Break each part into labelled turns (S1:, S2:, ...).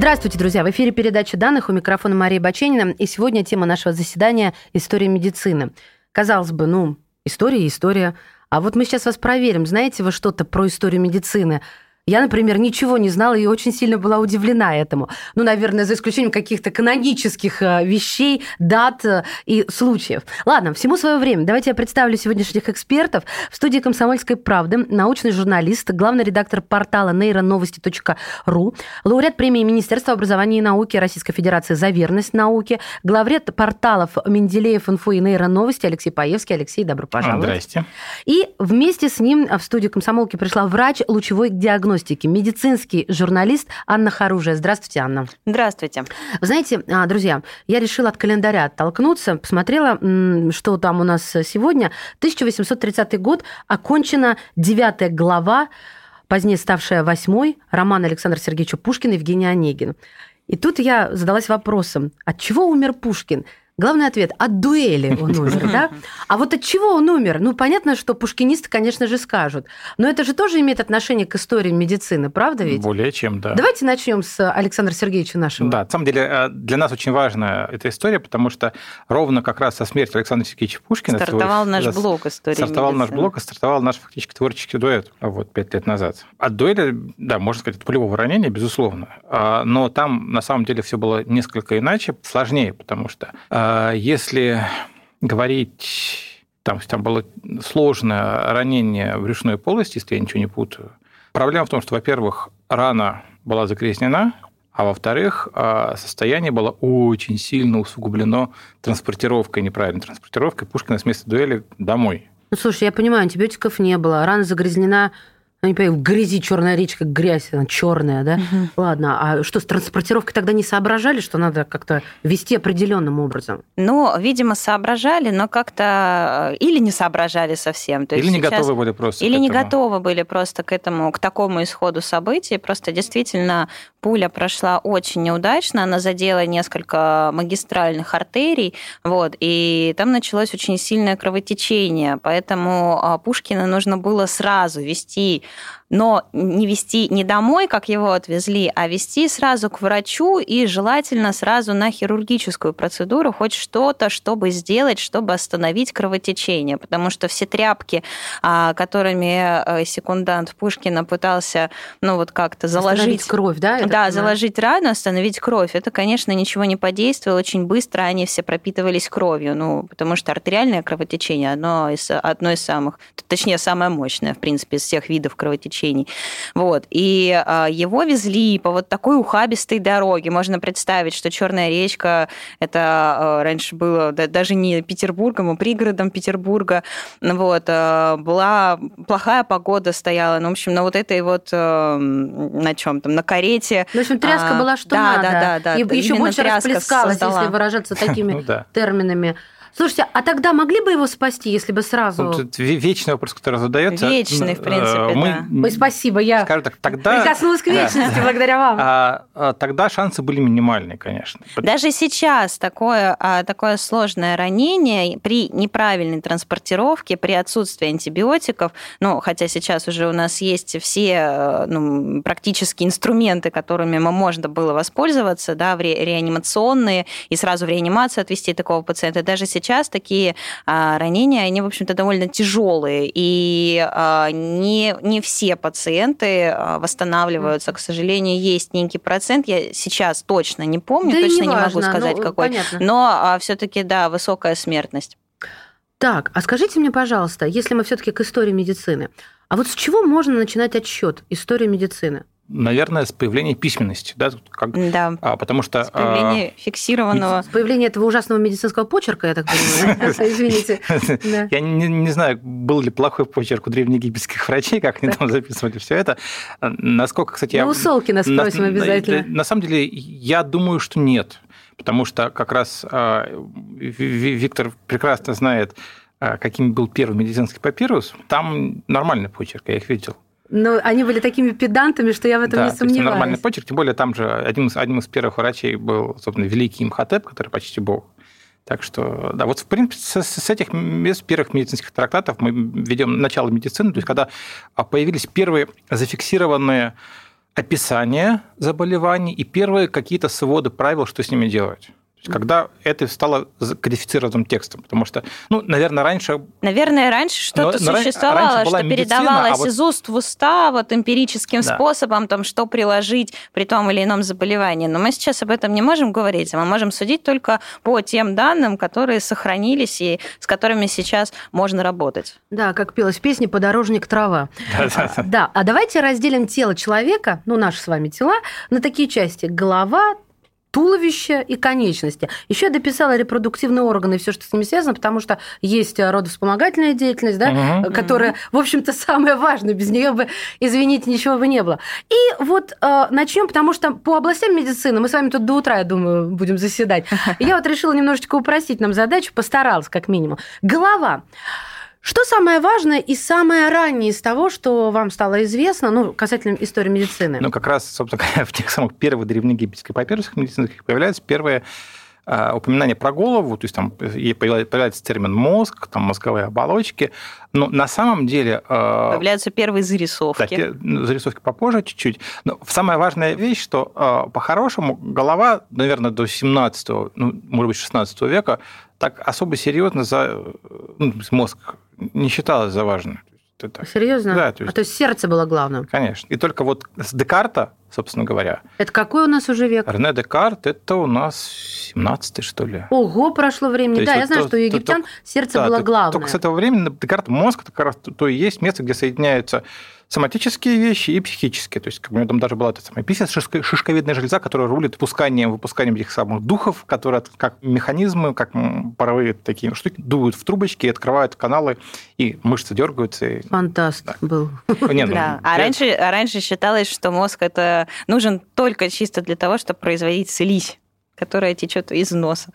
S1: Здравствуйте, друзья! В эфире передача данных у микрофона Мария Баченина. И сегодня тема нашего заседания – история медицины. Казалось бы, ну, история и история. А вот мы сейчас вас проверим. Знаете вы что-то про историю медицины? Я, например, ничего не знала и очень сильно была удивлена этому. Ну, наверное, за исключением каких-то канонических э, вещей, дат э, и случаев. Ладно, всему свое время. Давайте я представлю сегодняшних экспертов. В студии «Комсомольской правды» научный журналист, главный редактор портала нейроновости.ру, лауреат премии Министерства образования и науки Российской Федерации за верность науке, главред порталов Менделеев инфо и нейроновости Алексей Паевский. Алексей, добро пожаловать.
S2: Здрасте.
S1: И вместе с ним в студию «Комсомолки» пришла врач лучевой диагностики диагностики, медицинский журналист Анна Харужия. Здравствуйте, Анна.
S3: Здравствуйте.
S1: Вы знаете, а, друзья, я решила от календаря оттолкнуться, посмотрела, что там у нас сегодня. 1830 год, окончена девятая глава, позднее ставшая восьмой, роман Александра Сергеевича Пушкина «Евгений Онегин». И тут я задалась вопросом, от чего умер Пушкин? Главный ответ – от дуэли он умер, да? А вот от чего он умер? Ну, понятно, что пушкинисты, конечно же, скажут. Но это же тоже имеет отношение к истории медицины, правда ведь?
S2: Более чем, да.
S1: Давайте начнем с Александра Сергеевича нашего.
S2: Да, на самом деле э, для нас очень важна эта история, потому что ровно как раз со смертью Александра Сергеевича Пушкина...
S3: Стартовал наш блок истории
S2: Стартовал
S3: медицины.
S2: наш блок и стартовал наш фактически творческий дуэт вот пять лет назад. От дуэли, да, можно сказать, от полевого ранения, безусловно. А, но там на самом деле все было несколько иначе, сложнее, потому что а, если говорить, там, там было сложное ранение в брюшной полости, если я ничего не путаю. Проблема в том, что, во-первых, рана была загрязнена, а во-вторых, а, состояние было очень сильно усугублено транспортировкой, неправильной транспортировкой Пушкина с места дуэли домой.
S1: Ну, слушай, я понимаю, антибиотиков не было, рана загрязнена ну, не понимаю, в грязи черная речка, грязь, она черная, да? Угу. Ладно, а что, с транспортировкой тогда не соображали, что надо как-то вести определенным образом?
S3: Ну, видимо, соображали, но как-то э, или не соображали совсем.
S2: То или не сейчас... готовы были просто
S3: Или не готовы были просто к этому, к такому исходу событий. Просто действительно пуля прошла очень неудачно, она задела несколько магистральных артерий, вот, и там началось очень сильное кровотечение, поэтому а, Пушкина нужно было сразу вести но не вести не домой, как его отвезли, а вести сразу к врачу и желательно сразу на хирургическую процедуру, хоть что-то, чтобы сделать, чтобы остановить кровотечение, потому что все тряпки, а, которыми э, секундант Пушкина пытался, ну вот как-то заложить...
S1: Остановить кровь, да?
S3: Да, заложить рану, остановить кровь. Это, конечно, ничего не подействовало. Очень быстро они все пропитывались кровью, ну, потому что артериальное кровотечение одно из, одно из самых, точнее, самое мощное, в принципе, из всех видов кровотечения приключений. Вот. И а, его везли по вот такой ухабистой дороге. Можно представить, что Черная речка это а, раньше было даже не Петербургом, а пригородом Петербурга. Вот. А, была плохая погода стояла. Ну, в общем, на вот этой вот на чем там, на карете.
S1: Ну, в общем, тряска была что
S3: да,
S1: надо.
S3: Да, да, да.
S1: И еще больше расплескалась, создала. если выражаться такими ну терминами. Слушайте, а тогда могли бы его спасти, если бы сразу... Вот
S2: это вечный вопрос, который задается.
S3: Вечный, в принципе,
S1: э, Мы... да. Ой, спасибо, я
S2: Скажу так, тогда...
S1: прикоснулась к вечности да. благодаря вам.
S2: А, а, тогда шансы были минимальные, конечно.
S3: Даже сейчас такое, а, такое сложное ранение при неправильной транспортировке, при отсутствии антибиотиков, ну, хотя сейчас уже у нас есть все э, ну, практически инструменты, которыми мы можно было воспользоваться, да, в ре реанимационные, и сразу в реанимацию отвести такого пациента. Даже сейчас сейчас такие а, ранения, они, в общем-то, довольно тяжелые, и а, не, не все пациенты а, восстанавливаются. К сожалению, есть некий процент, я сейчас точно не помню,
S1: да
S3: точно
S1: не,
S3: не
S1: важно,
S3: могу сказать,
S1: ну,
S3: какой,
S1: понятно.
S3: но все-таки, да, высокая смертность.
S1: Так, а скажите мне, пожалуйста, если мы все-таки к истории медицины, а вот с чего можно начинать отсчет истории медицины?
S2: Наверное, с появлением письменности, да,
S3: как, да.
S2: А, потому что
S3: с появления а, фиксированного,
S1: с появления этого ужасного медицинского почерка, я так понимаю, извините.
S2: Я не знаю, был ли плохой почерк у древнеегипетских врачей, как они там записывали все это. Насколько, кстати, я...
S1: Ну, у Солкина спросим обязательно.
S2: На самом деле, я думаю, что нет потому что как раз а, Виктор прекрасно знает, а, каким был первый медицинский папирус, там нормальный почерк, я их видел.
S1: Но они были такими педантами, что я в этом
S2: да,
S1: не сомневаюсь.
S2: нормальный почерк, тем более там же один из, один из первых врачей был, собственно, великий Имхотеп, который почти бог. Так что, да, вот, в принципе, с, с этих с первых медицинских трактатов мы ведем начало медицины, то есть когда появились первые зафиксированные описания заболеваний и первые какие-то своды правил, что с ними делать есть, когда это стало кодифицированным текстом, потому что, ну, наверное, раньше...
S3: Наверное, раньше что-то существовало, раньше что передавалось а вот... из уст в уста вот эмпирическим да. способом, там, что приложить при том или ином заболевании. Но мы сейчас об этом не можем говорить, а мы можем судить только по тем данным, которые сохранились и с которыми сейчас можно работать.
S1: Да, как пелось в песне «Подорожник трава». Да, а давайте разделим тело человека, ну, наши с вами тела, на такие части. Голова, туловище и конечности. Еще я дописала репродуктивные органы и все, что с ними связано, потому что есть родовспомогательная деятельность, да, угу. которая, в общем-то, самая важная. Без нее бы, извините, ничего бы не было. И вот э, начнем, потому что по областям медицины мы с вами тут до утра, я думаю, будем заседать. Я вот решила немножечко упростить нам задачу, постаралась как минимум. Голова. Что самое важное и самое раннее из того, что вам стало известно, ну, касательно истории медицины?
S2: Ну, как раз, собственно говоря, в тех самых первых древнеегипетских папирусах медицинских появляются первые а, упоминания про голову, то есть там появляется термин мозг, там мозговые оболочки, но на самом деле...
S3: А, появляются первые зарисовки.
S2: Да, ну, зарисовки попозже чуть-чуть. Но самая важная вещь, что по-хорошему голова, наверное, до 17 ну, может быть, 16 века так особо серьезно за ну, мозг не считалось за важное.
S1: Это Серьезно?
S2: Да.
S1: То есть... А то есть сердце было главным?
S2: Конечно. И только вот с Декарта, собственно говоря.
S1: Это какой у нас уже век?
S2: Рене Декарт, это у нас 17 что ли.
S1: Ого, прошло времени. Да, вот я знаю, то, что у египтян то, сердце
S2: да,
S1: было главное.
S2: Только с этого времени Декарт мозг, это как раз то и есть место, где соединяются соматические вещи и психические. То есть как у меня там даже была эта самая письма шишковидная железа, которая рулит выпусканием, выпусканием этих самых духов, которые как механизмы, как паровые такие штуки, дуют в трубочки и открывают каналы, и мышцы дергаются. И...
S1: Фантаст да. был.
S3: Не, ну, да. а, раньше, а раньше считалось, что мозг это нужен только чисто для того, чтобы производить слизь которая течет из носа.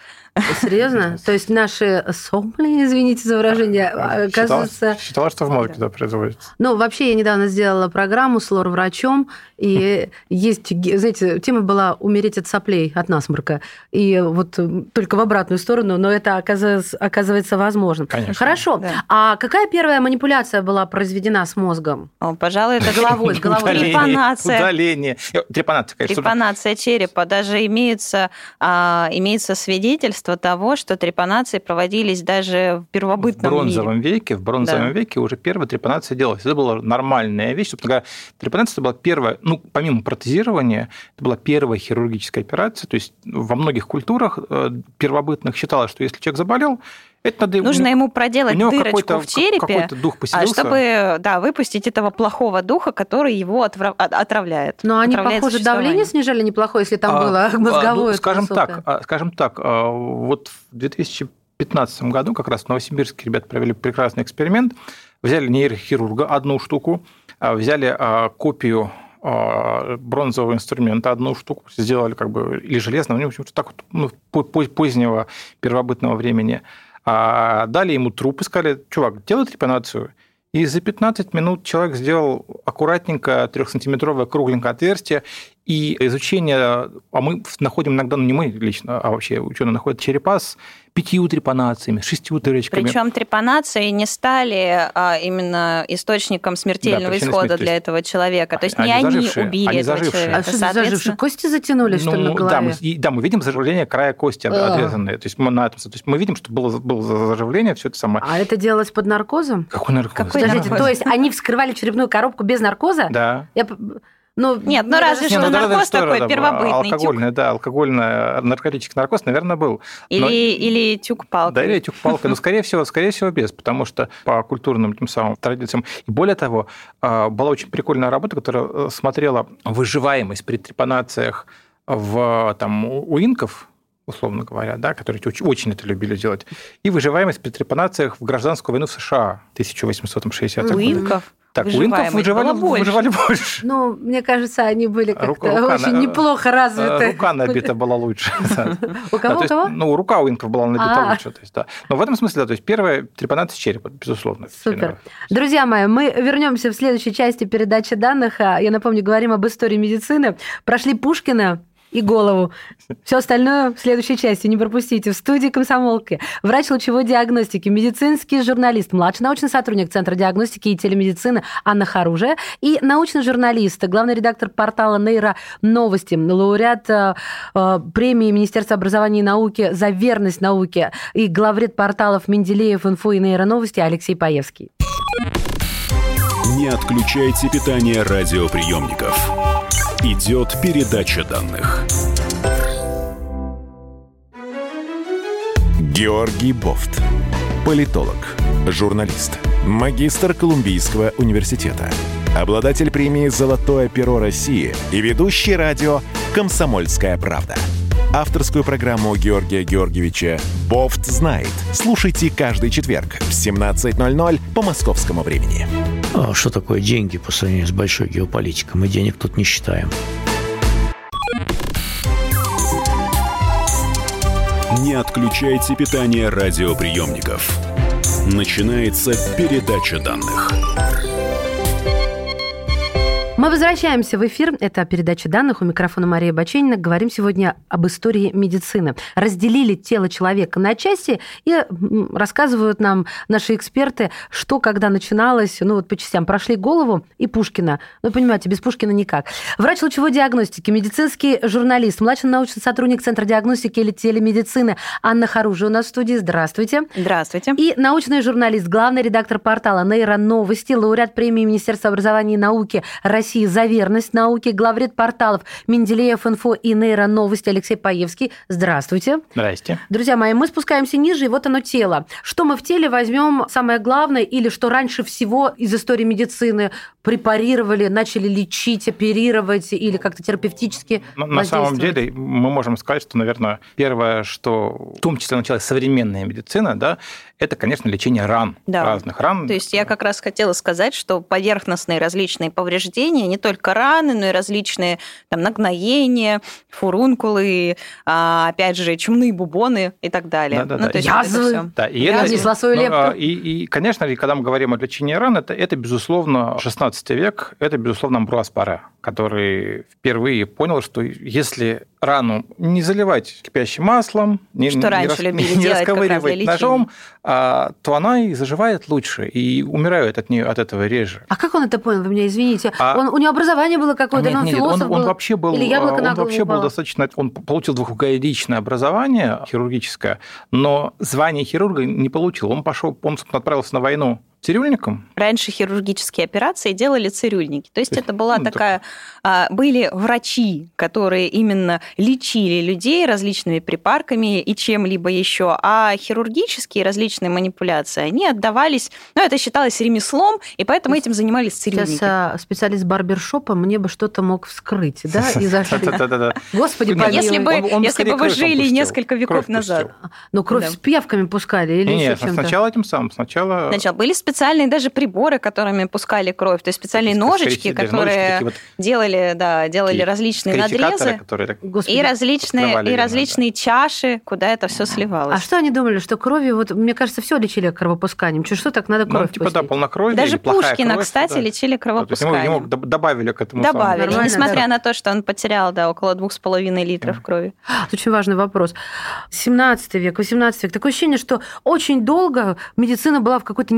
S1: Серьезно? То есть наши сопли, извините за выражение, оказывается...
S2: Считала, что в мозге да. производится.
S1: Ну, вообще, я недавно сделала программу с лор-врачом, и есть, знаете, тема была «умереть от соплей, от насморка». И вот только в обратную сторону, но это оказывается, оказывается возможно.
S2: Конечно.
S1: Хорошо. А какая первая манипуляция была произведена с мозгом?
S3: О, пожалуй, это головой. головой.
S2: Трепанация. Удаление. Трепанация,
S3: конечно. Трепанация черепа. Даже имеется, а, имеется свидетельство того, что трепанации проводились даже в первобытном
S2: мире. В бронзовом мире. веке, в бронзовом да. веке уже первая трепанация делалась. Это была нормальная вещь. Собственно говоря, трепанация была первая ну, помимо протезирования, это была первая хирургическая операция. То есть во многих культурах э, первобытных считалось, что если человек заболел, это надо
S3: Нужно ему проделать дырочку в черепе,
S2: дух а
S3: чтобы да, выпустить этого плохого духа, который его отравляет.
S1: Но они, похоже, давление снижали неплохое, если там а, было мозговое.
S2: Ну, скажем так, а, скажем так, а, вот в 2015 году как раз в Новосибирске ребята провели прекрасный эксперимент. Взяли нейрохирурга одну штуку, взяли копию а, бронзового инструмента одну штуку сделали, как бы, или железного, ну, в общем, так вот, ну, позднего первобытного времени. А дали ему труп и сказали, чувак, делай трепанацию. И за 15 минут человек сделал аккуратненько трехсантиметровое кругленькое отверстие, и изучение, а мы находим иногда, ну не мы лично, а вообще ученые находят черепа с пятью трепанациями, шестью дырочками.
S3: Причем трепанации не стали а, именно источником смертельного да, исхода смерти. для этого человека. То есть они не они зажившие, убили они этого зажившие. человека.
S1: А что зажившие? Кости затянулись, ну, что ли, на голове?
S2: Да мы, да, мы видим заживление края кости отрезанные. То есть, мы, на этом, то есть мы видим, что было, было заживление, все это самое.
S1: А это делалось под наркозом?
S2: Какой наркоз?
S1: Какой Подождите, наркоз? то есть они вскрывали черепную коробку без наркоза?
S2: Да.
S1: Я...
S3: Ну, Нет, ну разве что ну, наркоз такой что, первобытный.
S2: Алкогольный, тюк. да, алкогольный наркотический наркоз, наверное, был.
S3: Или, Но... или тюк-палка.
S2: Да, или тюк-палка. Но, скорее всего, скорее всего, без, потому что по культурным тем самым традициям. И более того, а, была очень прикольная работа, которая э, смотрела выживаемость при трепанациях в, там, у инков, условно говоря, да, которые очень, очень это любили делать, и выживаемость при трепанациях в гражданскую войну в США 1860-х
S3: годов. У инков?
S2: Так, у инков выживали, выживали больше.
S1: Ну, мне кажется, они были как-то
S2: Рука-
S1: очень
S2: на-
S1: неплохо развиты.
S2: Рука набита была лучше.
S1: У
S2: Да,
S1: кого,
S2: то
S1: у
S2: есть,
S1: кого?
S2: Ну, рука у инков была набита
S1: А.
S2: лучше. Но в этом смысле, да, то есть первая трепанация черепа, безусловно.
S1: Супер. Друзья мои, мы вернемся в следующей части передачи данных. А, Я напомню, говорим об истории медицины. Прошли Пушкина и голову. Все остальное в следующей части. Не пропустите. В студии комсомолки. Врач лучевой диагностики, медицинский журналист, младший научный сотрудник Центра диагностики и телемедицины Анна Харужия и научный журналист, главный редактор портала Нейро Новости, лауреат э, э, премии Министерства образования и науки за верность науке и главред порталов Менделеев, Инфо и Нейро Новости Алексей Паевский.
S4: Не отключайте питание радиоприемников. Идет передача данных.
S5: Георгий Бофт. Политолог, журналист, магистр Колумбийского университета, обладатель премии «Золотое перо России» и ведущий радио «Комсомольская правда». Авторскую программу Георгия Георгиевича «Бофт знает». Слушайте каждый четверг в 17.00 по московскому времени.
S6: А что такое деньги по сравнению с большой геополитикой? Мы денег тут не считаем.
S4: Не отключайте питание радиоприемников. Начинается передача данных.
S1: Мы возвращаемся в эфир. Это передача данных. У микрофона Мария Баченина. Говорим сегодня об истории медицины. Разделили тело человека на части и рассказывают нам наши эксперты, что когда начиналось, ну вот по частям, прошли голову и Пушкина. Ну, понимаете, без Пушкина никак. Врач лучевой диагностики, медицинский журналист, младший научный сотрудник Центра диагностики или телемедицины Анна Харужи у нас в студии. Здравствуйте.
S3: Здравствуйте.
S1: И научный журналист, главный редактор портала «Нейроновости», лауреат премии Министерства образования и науки России за верность науке, главред порталов Менделеев Инфо и Нейроновости Алексей Паевский. Здравствуйте.
S2: Здрасте.
S1: Друзья мои, мы спускаемся ниже, и вот оно тело. Что мы в теле возьмем самое главное, или что раньше всего из истории медицины препарировали, начали лечить, оперировать или как-то терапевтически
S2: Ну, на самом деле мы можем сказать, что, наверное, первое, что в том числе началась современная медицина, да, это, конечно, лечение ран,
S3: Да.
S2: разных ран.
S3: То есть я как раз хотела сказать, что поверхностные различные повреждения, не только раны, но и различные там нагноения, фурункулы, а, опять же, чумные бубоны и так далее.
S2: Да-да-да.
S3: Ну, то есть
S1: Язвы.
S3: вот это.
S2: Да, и
S1: Я
S2: это,
S1: внесла свою
S2: ну,
S1: лепту.
S2: а, И, и, конечно, когда мы говорим о лечении ран, это, это безусловно, 16 век, это, безусловно, Амбруаз Паре, который впервые понял, что если рану не заливать кипящим маслом, не,
S3: Что
S2: не
S3: раньше
S2: рас-
S3: любили
S2: не
S3: делать
S2: расковыривать ножом, а, то она и заживает лучше, и умирают от, нее, от этого реже.
S1: А как он это понял? Вы меня извините.
S2: А-
S1: Он, у него образование было какое-то,
S2: Нет,
S1: но он
S2: нет,
S1: философ
S2: он, он
S1: был?
S2: вообще был,
S1: Или яблоко
S2: он
S1: на голову
S2: вообще был достаточно, он получил двухгодичное образование хирургическое, но звание хирурга не получил. Он пошел, он отправился на войну цирюльником.
S3: Раньше хирургические операции делали цирюльники. То есть
S2: То есть,
S3: это была
S2: ну,
S3: такая... а, Были врачи, которые именно лечили людей различными припарками и чем-либо еще, а хирургические различные манипуляции, они отдавались... Ну, это считалось ремеслом, и поэтому этим занимались цирюльники.
S1: Сейчас а, специалист барбершопа мне бы что-то мог вскрыть, да, и зашить.
S2: Да-да-да.
S1: Господи,
S3: если бы, если бы вы жили несколько веков назад.
S1: Ну, кровь с пиявками пускали или еще чем-то?
S2: сначала этим самым. Сначала...
S3: Сначала были специальные даже приборы, которыми пускали кровь, то есть специальные ножички, которые
S2: ножички, такие вот
S3: делали, да, делали различные надрезы.
S2: которые так
S1: Господи.
S3: И различные, и различные чаши, куда это все
S1: А
S3: сливалось.
S1: что они думали, что кровью, вот, мне кажется, все лечили кровопусканием. Что, что так надо
S2: Ну,
S1: кровь
S2: типа, да,
S1: пустить?
S2: полнокровие
S3: Даже Пушкина,
S2: кровь,
S3: кстати,
S2: да.
S3: лечили
S2: Да, ему-
S3: кровопусканием.
S2: ему добавили к этому.
S3: Добавили, несмотря
S1: да.
S3: на то, что он потерял да, около двух с половиной литров крови.
S1: Это очень важный вопрос. 17 век, 18 век. Такое ощущение, что очень долго медицина была в какой-то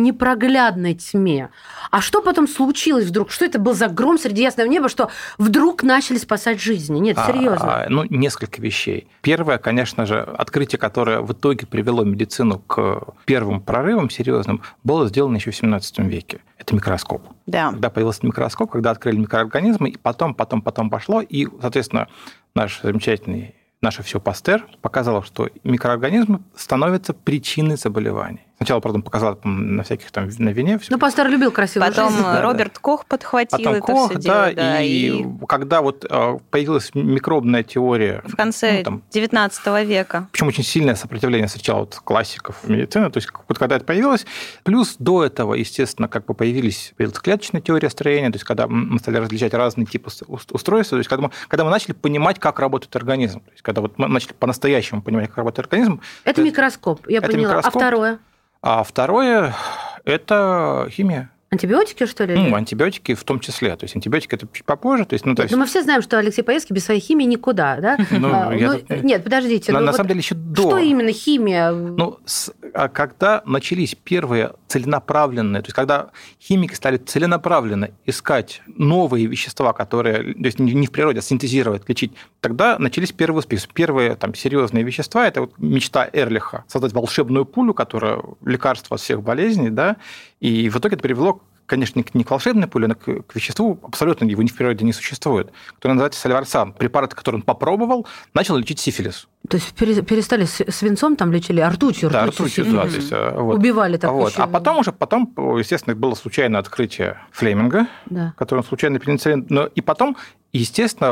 S1: непроглядной тьме. А что потом случилось вдруг? Что это был за гром среди ясного неба, что вдруг начали спасать жизни? Нет, серьезно.
S2: А, ну, несколько вещей. Первое, конечно же, открытие, которое в итоге привело медицину к первым прорывам серьезным, было сделано еще в 17 веке. Это микроскоп.
S3: Да.
S2: Когда появился микроскоп, когда открыли микроорганизмы, и потом, потом, потом пошло, и, соответственно, наш замечательный наше все Пастер показало, что микроорганизмы становятся причиной заболеваний. Сначала, правда, показал там, на всяких там на вине. Все.
S1: Ну, пастор любил красивую
S3: Потом
S1: жизнь.
S2: да,
S3: Роберт Кох подхватил
S2: Потом
S3: это
S2: Кох,
S3: все
S2: да,
S3: дело. Да,
S2: и,
S3: и
S2: когда вот э, появилась микробная теория,
S3: в конце
S2: ну, там,
S3: 19 века.
S2: причем очень сильное сопротивление встречало вот классиков медицины, то есть вот когда это появилось, плюс до этого, естественно, как бы появились появилась клеточная теория строения, то есть когда мы стали различать разные типы ус- устройства, то есть когда мы, когда мы начали понимать, как работает организм, то есть когда вот мы начали по-настоящему понимать, как работает организм,
S1: Это
S2: то-
S1: микроскоп, я
S2: это
S1: поняла.
S2: микроскоп.
S1: А второе?
S2: А второе – это химия.
S1: Антибиотики, что ли?
S2: Ну, антибиотики в том числе. То есть антибиотики это чуть попозже. То есть, ну, то есть,
S1: Ну, мы все знаем, что Алексей Поездки без своей химии никуда, да?
S2: Ну,
S1: А,
S2: я
S1: ну,
S2: тут-
S1: Нет, подождите.
S2: на,
S1: ну
S2: на
S1: вот
S2: самом деле еще до.
S1: Что именно химия?
S2: Ну, с- а когда начались первые целенаправленные, то есть когда химики стали целенаправленно искать новые вещества, которые, то есть не не в природе, а синтезировать, лечить, тогда начались первые успехи. Первые там серьезные вещества, это вот мечта Эрлиха, создать волшебную пулю, которая лекарство от всех болезней, да, и в итоге это привело конечно, не к- волшебной пуле, но к, к веществу, абсолютно его ни в природе не существует, которое называется сальварсан. Препарат, который он попробовал, начал лечить сифилис.
S1: То есть пере- перестали свинцом там лечили, а ртутью,
S2: Да,
S1: ртутью
S2: да. То есть, э, вот.
S1: Убивали так
S2: Вот.
S1: еще.
S2: А потом уже, потом, естественно, было случайное открытие Флеминга,
S1: Да.
S2: который случайно пенициллин. Но и потом, естественно,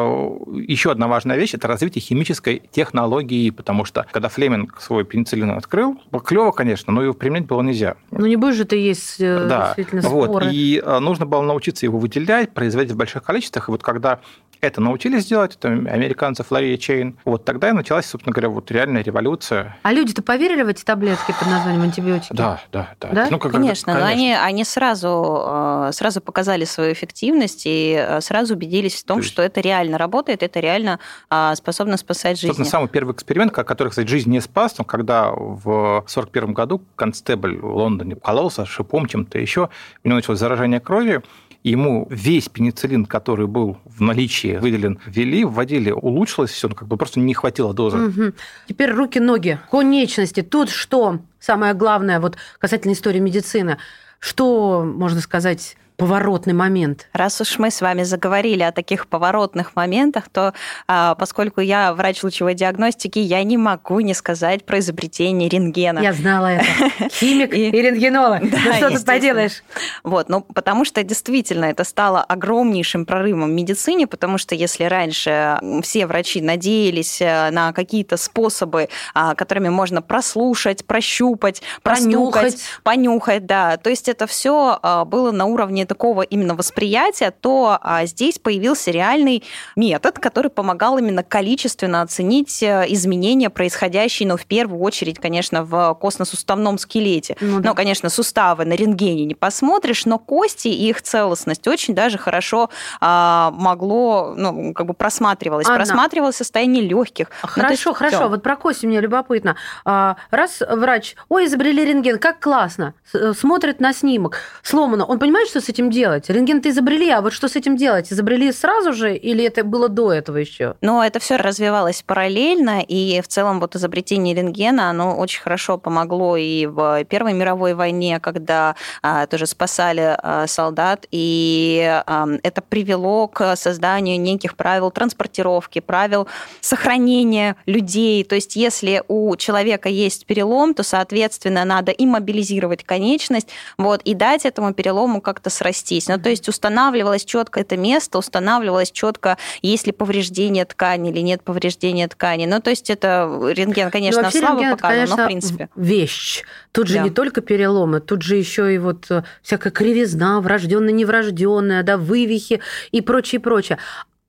S2: еще одна важная вещь – это развитие химической технологии, потому что когда Флеминг свой пенициллин открыл, клево, конечно, но его применять было нельзя.
S1: Ну не будешь же ты есть э,
S2: Да,
S1: действительно
S2: вот.
S1: споры.
S2: И э, нужно было научиться его выделять, производить в больших количествах. И вот когда это научились делать, это американцы Флория Чейн, вот тогда и началась, собственно говоря, вот реальная революция.
S1: А люди-то поверили в эти таблетки под названием антибиотики?
S2: Да, да, да.
S1: Да?
S2: Ну, как-
S3: Конечно, но
S2: конечно.
S3: они, они сразу, э, сразу показали свою эффективность и э, сразу убедились в том,
S2: То есть-
S3: что это реально работает, это реально а, способно спасать жизни.
S2: Собственно, самый первый эксперимент, ко- который, кстати, жизнь не спас, но когда в 1941 году констебль в Лондоне кололся шипом чем-то еще, у него началось заражение крови, ему весь пенициллин, который был в наличии, выделен, ввели, вводили, улучшилось все, ну, как бы просто не хватило дозы.
S1: Мгм. Теперь руки, ноги, конечности. Тут что самое главное, вот касательно истории медицины, что, можно сказать, поворотный момент?
S3: Раз уж мы с вами заговорили о таких поворотных моментах, то а, поскольку я врач лучевой диагностики, я не могу не сказать про изобретение рентгена.
S1: Я знала это. Химик и,
S3: И-
S1: рентгенолог.
S3: Да,
S1: ну что тут поделаешь?
S3: Вот, ну, потому что действительно это стало огромнейшим прорывом в медицине, потому что если раньше все врачи надеялись э, на какие-то способы, а, которыми можно прослушать, прощупать, простукать,
S1: Понюхать.
S3: понюхать, да, то есть это все было на уровне такого именно восприятия, то а, здесь появился реальный метод, который помогал именно количественно оценить э, изменения, происходящие, ну, в первую очередь, конечно, в костно-суставном скелете.
S1: Ну да.
S3: Но, конечно, суставы на рентгене не посмотришь, но кости и их целостность очень даже хорошо а, могло, ну, как бы просматривалось.
S1: Анна.
S3: Просматривалось состояние легких. Ну,
S1: Хорошо, хорошо. Вот про кости мне любопытно. А, Раз врач, ой, изобрели рентген, как классно, э, смотрит на снимок, сломано. Он понимает, что с этим делать? Рентген-то изобрели, а вот что с этим делать? Изобрели сразу же или это было до этого еще?
S3: Но это все развивалось параллельно, и в целом вот изобретение рентгена, оно очень хорошо помогло и в Первой мировой войне, когда а, тоже спасали а, солдат, и а, это привело к созданию неких правил транспортировки, правил сохранения людей. То есть если у человека есть перелом, то, соответственно, надо иммобилизировать конечность, вот, и дать этому перелому как-то срастись. Ну, то есть устанавливалось четко это место, устанавливалось четко, есть ли повреждение ткани или нет повреждения ткани. Ну, то есть это рентген, конечно,
S1: Ну,
S3: слабо
S1: рентген это,
S3: показывал, но
S1: конечно,
S3: в принципе.
S1: вещь. Тут же
S3: Да.
S1: не только переломы, тут же еще и вот э, всякая кривизна, врожденная, неврожденная, да, вывихи и прочее, прочее.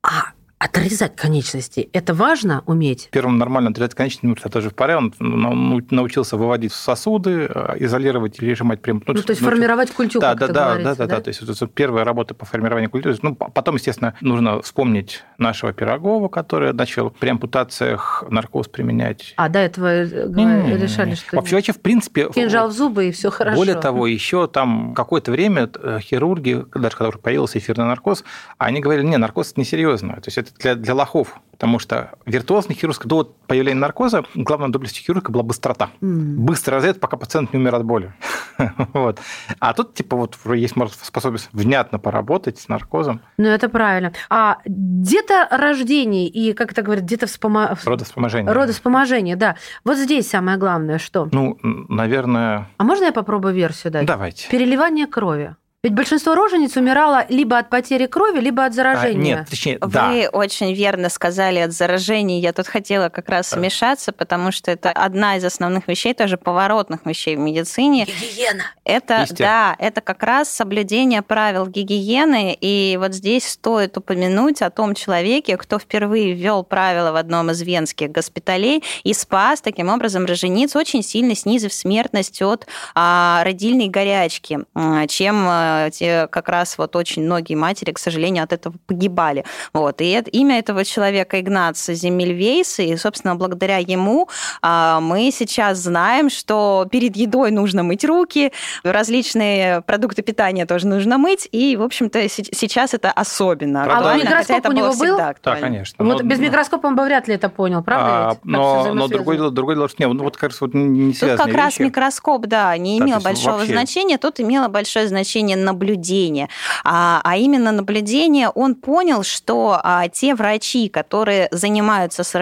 S1: А отрезать конечности, это важно уметь?
S2: Первым нормально отрезать конечность, это тоже в паре. Он ну, научился выводить сосуды, э, изолировать или режимать прям.
S1: Ну, то есть
S2: научился-
S1: формировать культуру,
S2: Да, да, да, да, да, да. То есть это первая работа по формированию культуры. Ну, потом, естественно, нужно вспомнить нашего Пирогова, который начал при ампутациях наркоз применять.
S1: А до этого э, решали, что
S2: Вообще, вообще, в принципе,
S1: кинжал в зубы и все хорошо.
S2: более того, еще там какое-то время э, хирурги, даже когда уже появился эфирный наркоз, они говорили, не, наркоз это несерьезно. То есть это для, для лохов. Потому что виртуозный хирург, до появления наркоза, главная доблестью хирурга была быстрота. Mm. Быстро разрезать, пока пациент не умер от боли. вот. А тут, типа, вот есть способность внятно поработать с наркозом.
S1: Ну, это правильно. А где-то рождение и, как это говорят, где-то вспома...
S2: Родовспоможение.
S1: Родовспоможение, да. Вот здесь самое главное, что?
S2: Ну, наверное...
S1: А можно я попробую версию дать?
S2: Давайте.
S1: Переливание крови. Ведь большинство рожениц умирало либо от потери крови, либо от заражения.
S2: А, нет, точнее,
S3: Вы
S2: да.
S3: очень верно сказали от заражения. Я тут хотела как раз вмешаться, потому что это одна из основных вещей, тоже поворотных вещей в медицине.
S1: Гигиена.
S3: Это, да, это как раз соблюдение правил гигиены. И вот здесь стоит упомянуть о том человеке, кто впервые ввел правила в одном из венских госпиталей и спас таким образом рожениц, очень сильно снизив смертность от а, родильной горячки, чем а, те как раз вот очень многие матери, к сожалению, от этого погибали. Вот. И это, имя этого человека Игнаца Земельвейса, и, собственно, благодаря ему а, мы сейчас знаем, что перед едой нужно мыть руки, различные продукты питания тоже нужно мыть, и, в общем-то, сейчас это особенно
S1: правда? А микроскоп
S3: это
S1: у него был?
S2: Да, конечно.
S1: Вот но, без микроскопа он бы вряд ли это понял, правда?
S2: А, но но другой, другой дело, что нет, ну вот как раз вот не
S3: Тут как
S2: вещи.
S3: раз микроскоп, да, не имел большого
S2: вообще...
S3: значения, тут имело большое значение наблюдение. А, а именно наблюдение, он понял, что а, те врачи, которые занимаются с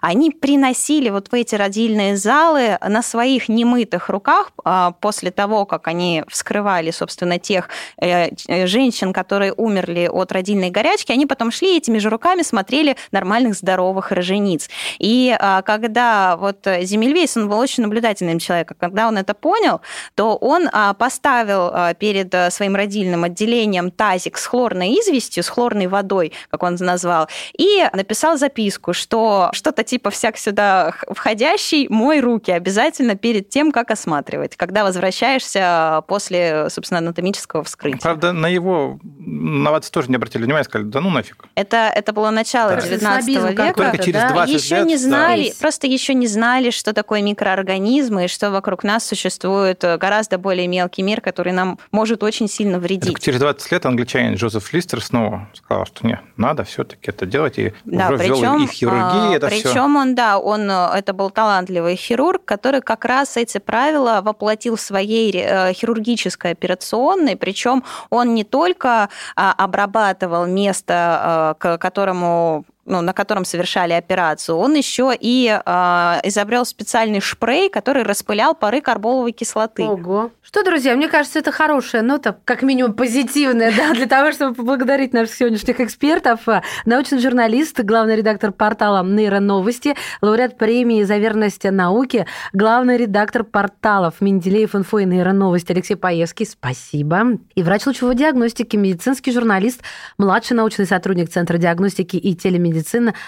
S3: они приносили вот в эти родильные залы на своих немытых руках а, после того, как они вскрывали, собственно, тех э, женщин, которые умерли от родильной горячки, они потом шли этими же руками смотрели нормальных здоровых рожениц. И а, когда вот Земельвейс, он был очень наблюдательным человеком, когда он это понял, то он а, поставил а, перед своим родильным отделением тазик с хлорной известью, с хлорной водой, как он назвал, и написал записку, что что-то типа «всяк сюда входящий, мой руки обязательно перед тем, как осматривать, когда возвращаешься после, собственно, анатомического вскрытия».
S2: Правда, на его новацы тоже не обратили внимания, сказали, да ну нафиг.
S3: Это, это было начало да. 19 века.
S2: Только через 20
S3: да? еще
S2: лет,
S3: не знали,
S2: да.
S3: просто еще не знали, что такое микроорганизмы, и что вокруг нас существует гораздо более мелкий мир, который нам может очень сильно вредить.
S2: Это через 20 лет англичанин Джозеф Листер снова сказал, что не, надо все-таки это делать, и
S3: да,
S2: уже
S3: причем,
S2: ввел и хирургии, это
S3: Причем
S2: все.
S3: он, да, он, это был талантливый хирург, который как раз эти правила воплотил в своей э, хирургической операционной, причем он не только а, обрабатывал место, э, к которому ну, на котором совершали операцию, он еще и э, изобрел специальный шпрей, который распылял пары карболовой кислоты.
S1: Ого. Что, друзья, мне кажется, это хорошая нота, как минимум позитивная, да, для того, чтобы поблагодарить наших сегодняшних экспертов. Научный журналист, главный редактор портала «Нейроновости», лауреат премии за верность науке, главный редактор порталов «Менделеев инфо» и «Нейроновости» Алексей Паевский. Спасибо. И врач лучевой диагностики, медицинский журналист, младший научный сотрудник Центра диагностики и телемедицины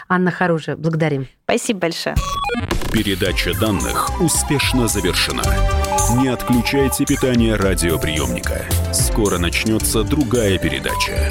S1: Анна Харужия. Благодарим.
S3: Спасибо большое.
S4: Передача данных успешно завершена. Не отключайте питание радиоприемника. Скоро начнется другая передача.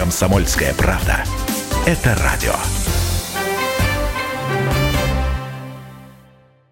S5: Комсомольская правда. Это радио.